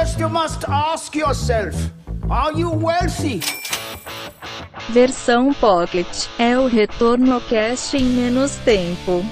First you must ask yourself, are you wealthy? Versão Pocket é o retorno cash em menos tempo.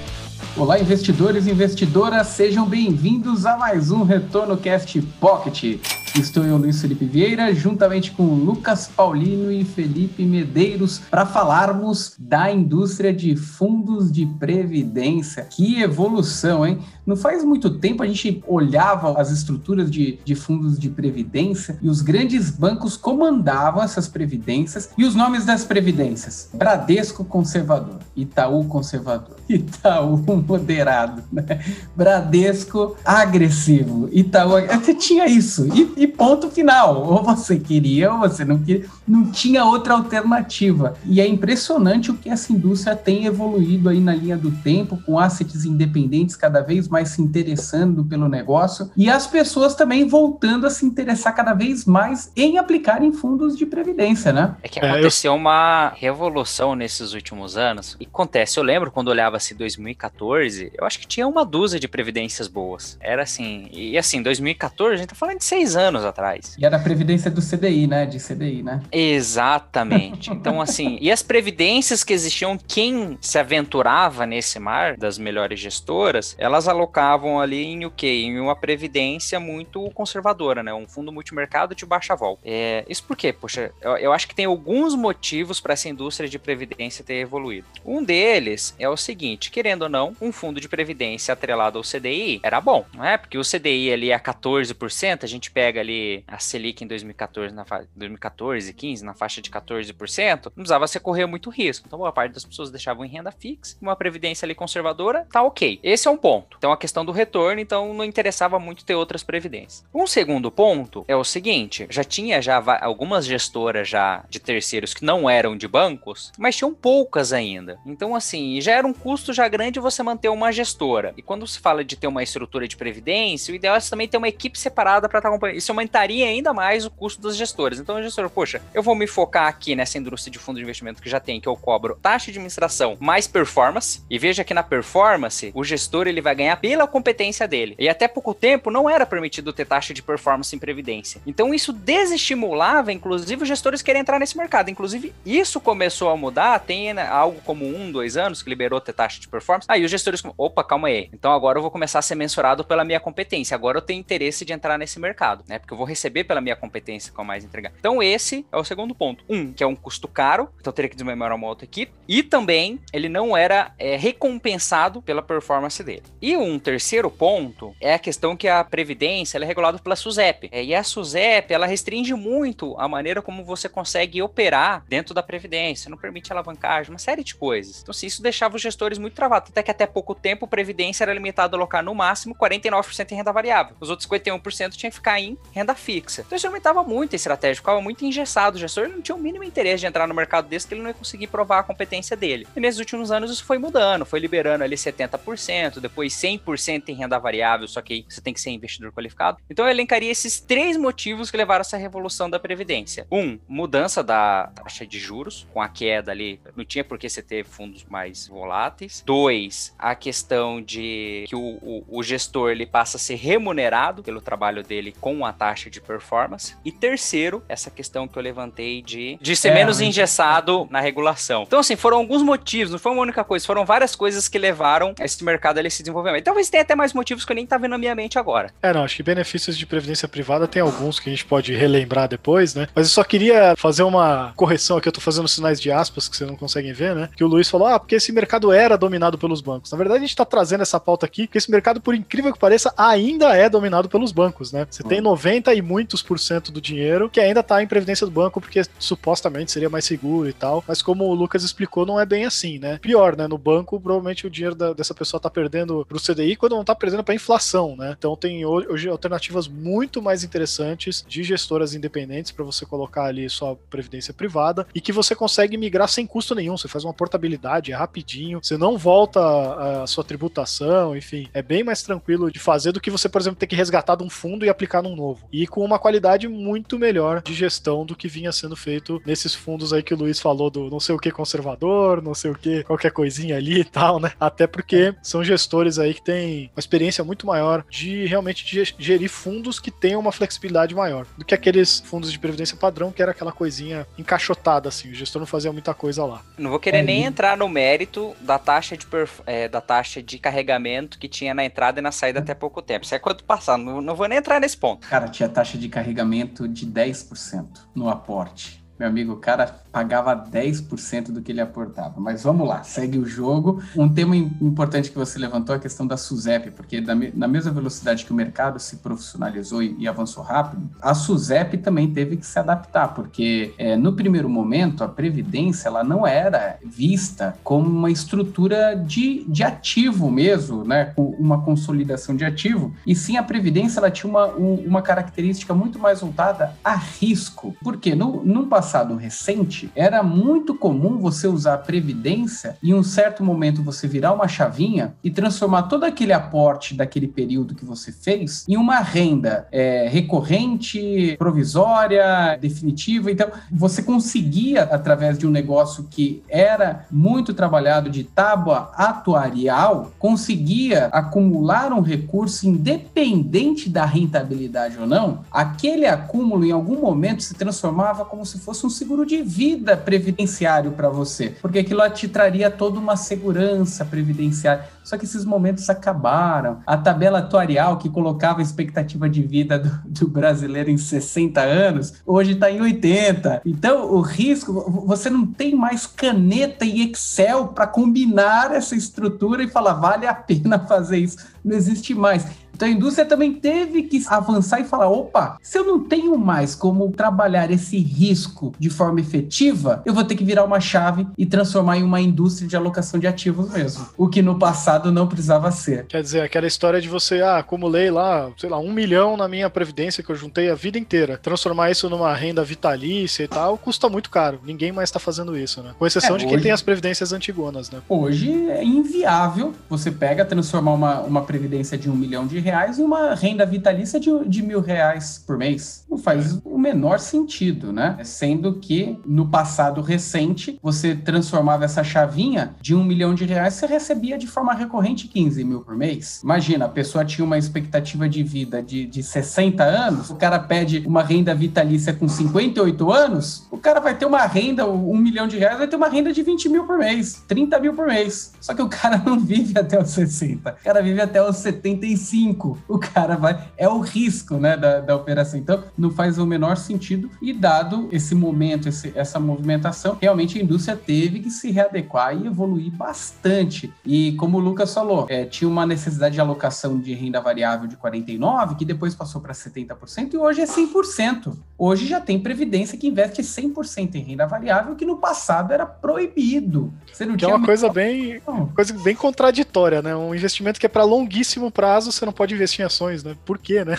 Olá, investidores e investidoras, sejam bem-vindos a mais um Retorno Cast Pocket. Estou eu, Luiz Felipe Vieira, juntamente com Lucas Paulino e Felipe Medeiros, para falarmos da indústria de fundos de previdência. Que evolução, hein? Não faz muito tempo a gente olhava as estruturas de, de fundos de previdência e os grandes bancos comandavam essas previdências e os nomes das previdências: Bradesco Conservador, Itaú Conservador, Itaú Moderado, né? Bradesco Agressivo, Itaú. Até tinha isso. E e ponto final. Ou você queria ou você não queria. Não tinha outra alternativa. E é impressionante o que essa indústria tem evoluído aí na linha do tempo, com assets independentes cada vez mais se interessando pelo negócio e as pessoas também voltando a se interessar cada vez mais em aplicar em fundos de previdência, né? É que aconteceu é, eu... uma revolução nesses últimos anos. E acontece, eu lembro quando olhava-se 2014, eu acho que tinha uma dúzia de previdências boas. Era assim, e assim, 2014, a gente tá falando de seis anos anos atrás. E era a previdência do CDI, né? De CDI, né? Exatamente. Então, assim, e as previdências que existiam, quem se aventurava nesse mar das melhores gestoras, elas alocavam ali em o quê? Em uma previdência muito conservadora, né? Um fundo multimercado de baixa volta. É, isso por quê? Poxa, eu, eu acho que tem alguns motivos para essa indústria de previdência ter evoluído. Um deles é o seguinte, querendo ou não, um fundo de previdência atrelado ao CDI era bom, não é? Porque o CDI ali é 14%, a gente pega pega ali a Selic em 2014, na 2014, 15, na faixa de 14%, não precisava você correr muito risco. Então, boa parte das pessoas deixavam em renda fixa, uma previdência ali conservadora, tá ok. Esse é um ponto. Então, a questão do retorno, então, não interessava muito ter outras previdências. Um segundo ponto é o seguinte, já tinha já algumas gestoras já de terceiros que não eram de bancos, mas tinham poucas ainda. Então, assim, já era um custo já grande você manter uma gestora. E quando se fala de ter uma estrutura de previdência, o ideal é também ter uma equipe separada para estar acompanhando isso aumentaria ainda mais o custo dos gestores. Então, o gestor, poxa, eu vou me focar aqui nessa indústria de fundo de investimento que já tem, que eu cobro taxa de administração mais performance, e veja que na performance, o gestor ele vai ganhar pela competência dele. E até pouco tempo não era permitido ter taxa de performance em previdência. Então, isso desestimulava, inclusive, os gestores querem entrar nesse mercado. Inclusive, isso começou a mudar, tem né, algo como um, dois anos que liberou ter taxa de performance. Aí os gestores, opa, calma aí. Então agora eu vou começar a ser mensurado pela minha competência. Agora eu tenho interesse de entrar nesse mercado, né? Porque eu vou receber pela minha competência com mais entregar. Então, esse é o segundo ponto. Um, que é um custo caro, então teria que desenvolver uma outra equipe. E também, ele não era é, recompensado pela performance dele. E um terceiro ponto é a questão que a Previdência é regulada pela SUSEP. É, e a SUSEP, ela restringe muito a maneira como você consegue operar dentro da Previdência. Não permite alavancagem, uma série de coisas. Então, assim, isso deixava os gestores muito travados. Até que até pouco tempo, Previdência era limitada a alocar no máximo 49% em renda variável. Os outros 51% tinha que ficar em renda fixa. Então isso aumentava muito a estratégia, ficava muito engessado. O gestor não tinha o mínimo interesse de entrar no mercado desse que ele não ia conseguir provar a competência dele. E nesses últimos anos isso foi mudando, foi liberando ali 70%, depois 100% em renda variável, só que você tem que ser investidor qualificado. Então eu elencaria esses três motivos que levaram a essa revolução da previdência. Um, mudança da taxa de juros, com a queda ali, não tinha por que você ter fundos mais voláteis. Dois, a questão de que o, o, o gestor ele passa a ser remunerado pelo trabalho dele com a taxa de performance. E terceiro, essa questão que eu levantei de, de ser é, menos engessado na regulação. Então, assim, foram alguns motivos, não foi uma única coisa, foram várias coisas que levaram esse mercado a se desenvolver. E talvez tenha até mais motivos que eu nem tá vendo na minha mente agora. É, não, acho que benefícios de previdência privada tem alguns que a gente pode relembrar depois, né? Mas eu só queria fazer uma correção aqui, eu tô fazendo sinais de aspas que vocês não conseguem ver, né? Que o Luiz falou, ah, porque esse mercado era dominado pelos bancos. Na verdade, a gente tá trazendo essa pauta aqui, porque esse mercado, por incrível que pareça, ainda é dominado pelos bancos, né? Você hum. tem 90 e muitos por cento do dinheiro que ainda tá em previdência do banco porque supostamente seria mais seguro e tal. Mas como o Lucas explicou, não é bem assim, né? Pior, né? No banco, provavelmente o dinheiro da, dessa pessoa tá perdendo pro CDI quando não tá perdendo pra inflação, né? Então tem hoje alternativas muito mais interessantes de gestoras independentes para você colocar ali sua previdência privada e que você consegue migrar sem custo nenhum. Você faz uma portabilidade, é rapidinho, você não volta a, a sua tributação, enfim, é bem mais tranquilo de fazer do que você, por exemplo, ter que resgatar de um fundo e aplicar num novo novo. E com uma qualidade muito melhor de gestão do que vinha sendo feito nesses fundos aí que o Luiz falou do não sei o que conservador, não sei o que, qualquer coisinha ali e tal, né? Até porque são gestores aí que têm uma experiência muito maior de realmente de gerir fundos que tenham uma flexibilidade maior do que aqueles fundos de previdência padrão, que era aquela coisinha encaixotada, assim. O gestor não fazia muita coisa lá. Não vou querer é, nem entrar no mérito da taxa de, é, da taxa de carregamento que tinha na entrada e na saída até pouco tempo. Isso é quanto passar. Não, não vou nem entrar nesse ponto. Cara, tinha taxa de carregamento de 10% no aporte. Meu amigo, o cara pagava 10% do que ele aportava. Mas vamos lá, segue o jogo. Um tema importante que você levantou é a questão da SUSEP, porque na mesma velocidade que o mercado se profissionalizou e, avançou rápido, a SUSEP também teve que se adaptar, porque é, no primeiro momento a Previdência ela não era vista como uma estrutura de, de ativo mesmo, né? uma consolidação de ativo, e sim a Previdência ela tinha uma, um, uma característica muito mais voltada a risco. Porque no, no passado recente, era muito comum você usar a previdência e em um certo momento você virar uma chavinha e transformar todo aquele aporte daquele período que você fez em uma renda é, recorrente, provisória, definitiva. Então, você conseguia, através de um negócio que era muito trabalhado de tábua atuarial, conseguia acumular um recurso independente da rentabilidade ou não, aquele acúmulo em algum momento se transformava como se fosse um seguro de vida vida previdenciário para você, porque aquilo te traria toda uma segurança previdenciária. Só que esses momentos acabaram. A tabela atuarial que colocava a expectativa de vida do, do brasileiro em 60 anos, hoje está em 80. Então, o risco, você não tem mais caneta e Excel para combinar essa estrutura e falar, vale a pena fazer isso. Não existe mais. Então a indústria também teve que avançar e falar: opa, se eu não tenho mais como trabalhar esse risco de forma efetiva, eu vou ter que virar uma chave e transformar em uma indústria de alocação de ativos mesmo. O que no passado não precisava ser. Quer dizer, aquela história de você, ah, acumulei lá, sei lá, um milhão na minha previdência que eu juntei a vida inteira. Transformar isso numa renda vitalícia e tal, custa muito caro. Ninguém mais está fazendo isso, né? Com exceção é, de quem tem as previdências antigonas, né? Hoje é inviável. Você pega, transformar uma, uma previdência de um milhão de reais e uma renda vitalícia de, de mil reais por mês. Não faz menor sentido, né? Sendo que no passado recente você transformava essa chavinha de um milhão de reais, você recebia de forma recorrente 15 mil por mês. Imagina, a pessoa tinha uma expectativa de vida de, de 60 anos, o cara pede uma renda vitalícia com 58 anos, o cara vai ter uma renda, um milhão de reais, vai ter uma renda de 20 mil por mês, 30 mil por mês. Só que o cara não vive até os 60, o cara vive até os 75 o cara vai. É o risco, né, da, da operação. Então, não faz o menor sentido. E dado esse momento, esse, essa movimentação, realmente a indústria teve que se readequar e evoluir bastante. E como o Lucas falou, é, tinha uma necessidade de alocação de renda variável de 49%, que depois passou para 70%, e hoje é 100%. Hoje já tem previdência que investe 100% em renda variável, que no passado era proibido. Você não que tinha é uma coisa bem, coisa bem contraditória, né? Um investimento que é para longuíssimo prazo, você não pode investir em ações, né? Por quê, né?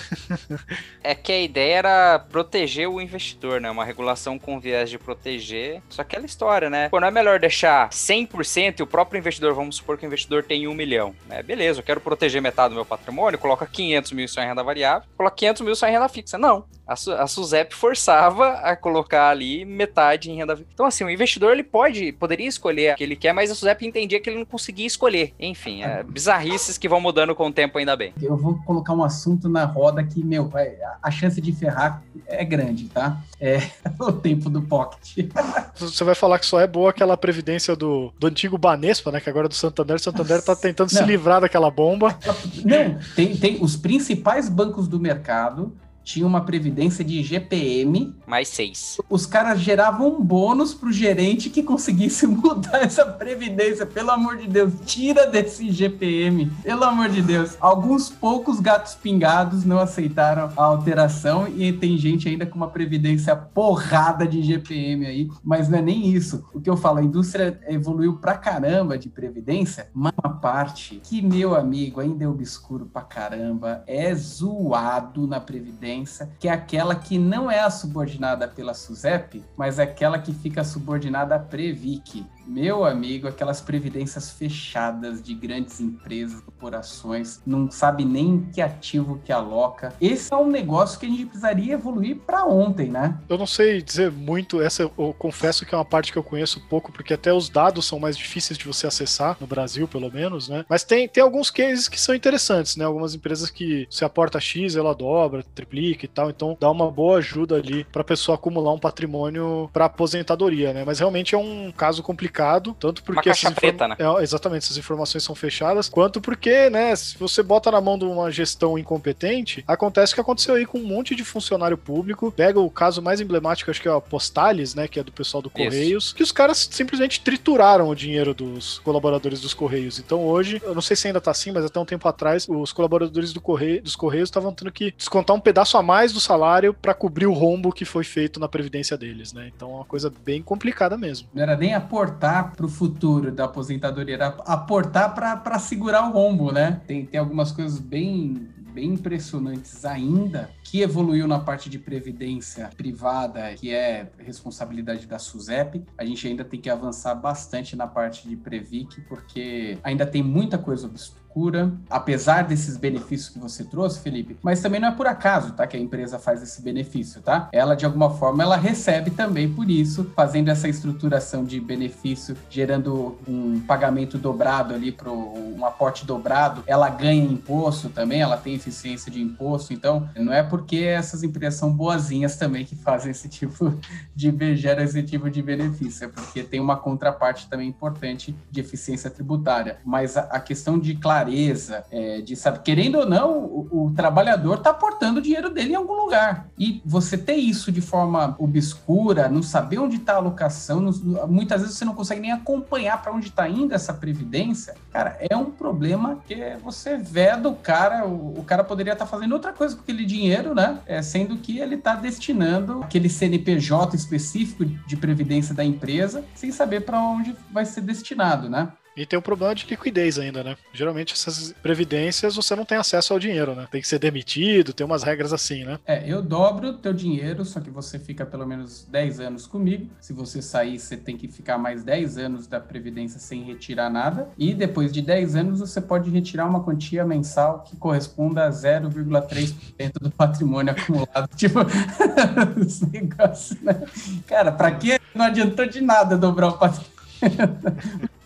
é que a ideia era proteger o investidor, né? Uma regulação com viés de proteger. Só aquela história, né? Pô, não é melhor deixar 100% e o próprio investidor, vamos supor que o investidor tem um milhão, né? Beleza, eu quero proteger metade do meu patrimônio, coloca 500 mil só em renda variável, coloca 500 mil só em renda fixa. Não. A, a Suzep forçava a colocar ali metade em renda fixa. Então, assim, o investidor ele pode, poderia escolher o que ele quer, mas a Suzep entendia que ele não conseguia escolher. Enfim, é bizarrices que vão mudando com o tempo, ainda bem eu vou colocar um assunto na roda que, meu, a chance de ferrar é grande, tá? É o tempo do Pocket. Você vai falar que só é boa aquela previdência do, do antigo Banespa, né? Que agora é do Santander. O Santander tá tentando Não. se livrar daquela bomba. Não, tem, tem os principais bancos do mercado tinha uma previdência de GPM. Mais seis. Os caras geravam um bônus pro gerente que conseguisse mudar essa previdência. Pelo amor de Deus, tira desse GPM. Pelo amor de Deus. Alguns poucos gatos pingados não aceitaram a alteração e tem gente ainda com uma previdência porrada de GPM aí, mas não é nem isso. O que eu falo, a indústria evoluiu pra caramba de previdência, mas uma parte que, meu amigo, ainda é obscuro pra caramba, é zoado na previdência que é aquela que não é a subordinada pela SUSEP, mas é aquela que fica subordinada à Previc. Meu amigo, aquelas previdências fechadas de grandes empresas, corporações, não sabe nem que ativo que aloca. Esse é um negócio que a gente precisaria evoluir para ontem, né? Eu não sei dizer muito, essa eu confesso que é uma parte que eu conheço pouco, porque até os dados são mais difíceis de você acessar, no Brasil pelo menos, né? Mas tem, tem alguns cases que são interessantes, né? Algumas empresas que se aporta X, ela dobra, triplica e tal, então dá uma boa ajuda ali para pessoa acumular um patrimônio para aposentadoria, né? Mas realmente é um caso complicado, tanto porque uma caixa preta, né? É, exatamente, essas informações são fechadas, quanto porque, né, se você bota na mão de uma gestão incompetente, acontece o que aconteceu aí com um monte de funcionário público. Pega o caso mais emblemático, acho que é a Postales, né, que é do pessoal do Correios, Isso. que os caras simplesmente trituraram o dinheiro dos colaboradores dos Correios. Então hoje, eu não sei se ainda tá assim, mas até um tempo atrás, os colaboradores do Correio, dos Correios estavam tendo que descontar um pedaço a mais do salário para cobrir o rombo que foi feito na previdência deles, né? Então é uma coisa bem complicada mesmo. Não era nem aportar para o futuro da aposentadoria, aportar para segurar o rombo, né? Tem, tem algumas coisas bem bem impressionantes ainda, que evoluiu na parte de previdência privada, que é responsabilidade da SUSEP. A gente ainda tem que avançar bastante na parte de Previc, porque ainda tem muita coisa obscura apesar desses benefícios que você trouxe, Felipe, mas também não é por acaso, tá, que a empresa faz esse benefício, tá? Ela de alguma forma ela recebe também por isso, fazendo essa estruturação de benefício, gerando um pagamento dobrado ali para um aporte dobrado, ela ganha imposto também, ela tem eficiência de imposto, então não é porque essas empresas são boazinhas também que fazem esse tipo de gera esse tipo de benefício, é porque tem uma contraparte também importante de eficiência tributária, mas a, a questão de clareza clareza é, de saber, querendo ou não, o, o trabalhador está aportando o dinheiro dele em algum lugar. E você ter isso de forma obscura, não saber onde está a alocação, não, muitas vezes você não consegue nem acompanhar para onde está indo essa previdência, cara, é um problema que você vê do cara, o, o cara poderia estar tá fazendo outra coisa com aquele dinheiro, né? É, sendo que ele está destinando aquele CNPJ específico de previdência da empresa, sem saber para onde vai ser destinado, né? E tem o um problema de liquidez ainda, né? Geralmente essas previdências você não tem acesso ao dinheiro, né? Tem que ser demitido, tem umas regras assim, né? É, eu dobro teu dinheiro, só que você fica pelo menos 10 anos comigo. Se você sair, você tem que ficar mais 10 anos da previdência sem retirar nada. E depois de 10 anos, você pode retirar uma quantia mensal que corresponda a 0,3% do patrimônio acumulado. tipo, esse negócio, né? Cara, pra que não adiantou de nada dobrar o patrimônio?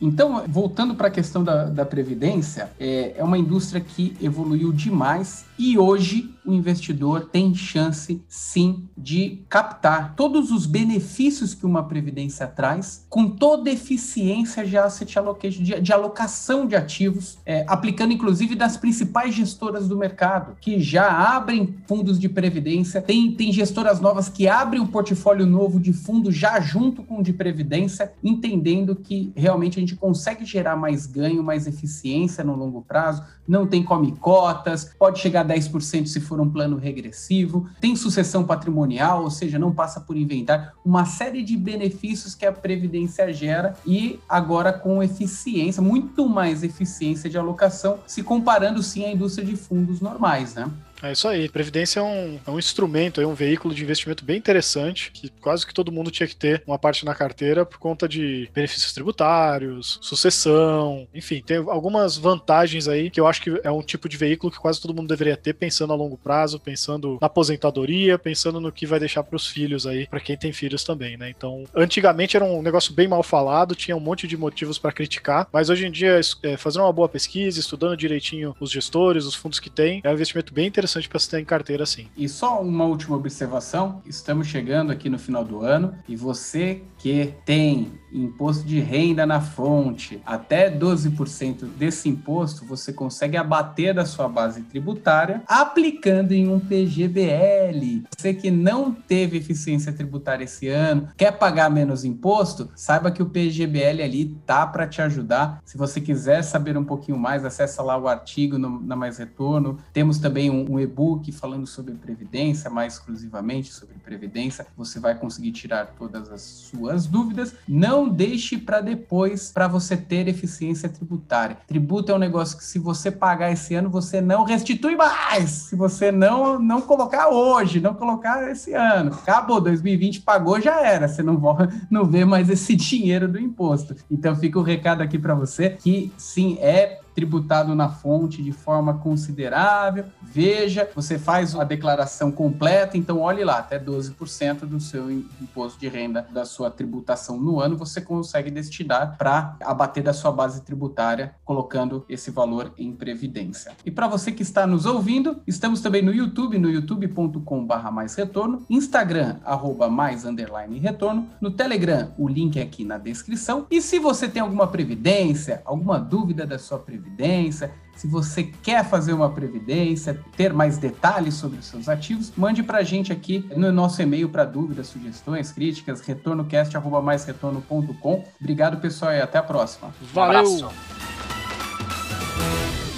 Então, voltando para a questão da, da Previdência, é, é uma indústria que evoluiu demais e hoje o investidor tem chance sim de captar todos os benefícios que uma previdência traz, com toda eficiência de asset allocation, de, de alocação de ativos, é, aplicando inclusive das principais gestoras do mercado, que já abrem fundos de previdência, tem, tem gestoras novas que abrem um portfólio novo de fundo já junto com o de previdência, entendendo que realmente a gente consegue gerar mais ganho, mais eficiência no longo prazo, não tem come cotas, pode chegar a 10% se for um plano regressivo, tem sucessão patrimonial, ou seja, não passa por inventar, uma série de benefícios que a Previdência gera e agora com eficiência, muito mais eficiência de alocação, se comparando sim à indústria de fundos normais, né? É isso aí. Previdência é um, é um instrumento, é um veículo de investimento bem interessante, que quase que todo mundo tinha que ter uma parte na carteira por conta de benefícios tributários, sucessão, enfim, tem algumas vantagens aí que eu acho que é um tipo de veículo que quase todo mundo deveria ter, pensando a longo prazo, pensando na aposentadoria, pensando no que vai deixar para os filhos aí, para quem tem filhos também, né? Então, antigamente era um negócio bem mal falado, tinha um monte de motivos para criticar, mas hoje em dia, é, fazendo uma boa pesquisa, estudando direitinho os gestores, os fundos que tem, é um investimento bem interessante interessante para você ter em carteira sim. E só uma última observação: estamos chegando aqui no final do ano e você que tem imposto de renda na fonte, até 12% desse imposto você consegue abater da sua base tributária aplicando em um PGBL. Você que não teve eficiência tributária esse ano, quer pagar menos imposto, saiba que o PGBL ali tá para te ajudar. Se você quiser saber um pouquinho mais, acessa lá o artigo no, na Mais Retorno. Temos também um, um e-book falando sobre previdência, mais exclusivamente sobre previdência. Você vai conseguir tirar todas as suas dúvidas. Não deixe para depois para você ter eficiência tributária. Tributo é um negócio que se você pagar esse ano, você não restitui mais. Se você não não colocar hoje, não colocar esse ano. Acabou 2020 pagou já era. Você não não vê mais esse dinheiro do imposto. Então fica o recado aqui para você que sim é tributado na fonte de forma considerável. Veja, você faz a declaração completa, então olhe lá, até 12% do seu imposto de renda da sua tributação no ano você consegue destinar para abater da sua base tributária, colocando esse valor em previdência. E para você que está nos ouvindo, estamos também no YouTube, no youtube.com/barra mais retorno, Instagram arroba mais underline retorno, no Telegram o link é aqui na descrição. E se você tem alguma previdência, alguma dúvida da sua previdência previdência. Se você quer fazer uma previdência, ter mais detalhes sobre os seus ativos, mande para a gente aqui no nosso e-mail para dúvidas, sugestões, críticas, retornocast.com. Obrigado, pessoal, e até a próxima. Valeu! Um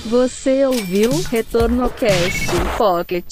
Você ouviu Retorno Cast Pocket.